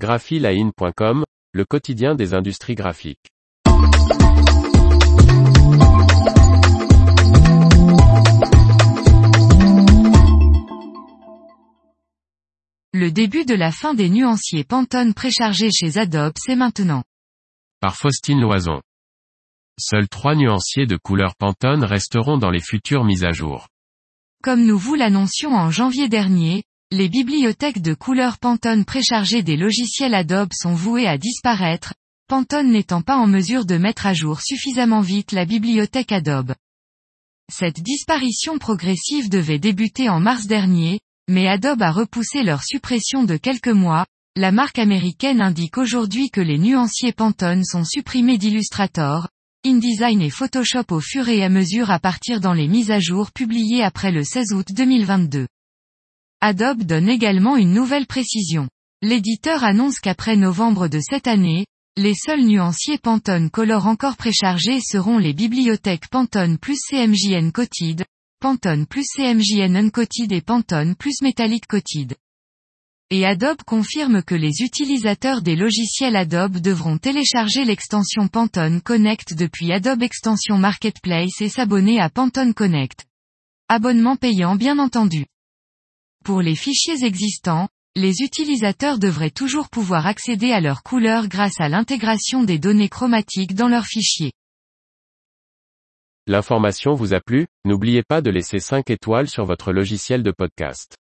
graphiline.com, le quotidien des industries graphiques. Le début de la fin des nuanciers Pantone préchargés chez Adobe c'est maintenant. Par Faustine Loison. Seuls trois nuanciers de couleur Pantone resteront dans les futures mises à jour. Comme nous vous l'annoncions en janvier dernier, les bibliothèques de couleurs Pantone préchargées des logiciels Adobe sont vouées à disparaître, Pantone n'étant pas en mesure de mettre à jour suffisamment vite la bibliothèque Adobe. Cette disparition progressive devait débuter en mars dernier, mais Adobe a repoussé leur suppression de quelques mois, la marque américaine indique aujourd'hui que les nuanciers Pantone sont supprimés d'Illustrator, InDesign et Photoshop au fur et à mesure à partir dans les mises à jour publiées après le 16 août 2022. Adobe donne également une nouvelle précision. L'éditeur annonce qu'après novembre de cette année, les seuls nuanciers Pantone Color encore préchargés seront les bibliothèques Pantone plus CMJN Coated, Pantone plus CMJN Uncoated et Pantone plus Metallic Coated. Et Adobe confirme que les utilisateurs des logiciels Adobe devront télécharger l'extension Pantone Connect depuis Adobe Extension Marketplace et s'abonner à Pantone Connect. Abonnement payant bien entendu. Pour les fichiers existants, les utilisateurs devraient toujours pouvoir accéder à leurs couleurs grâce à l'intégration des données chromatiques dans leurs fichiers. L'information vous a plu, n'oubliez pas de laisser 5 étoiles sur votre logiciel de podcast.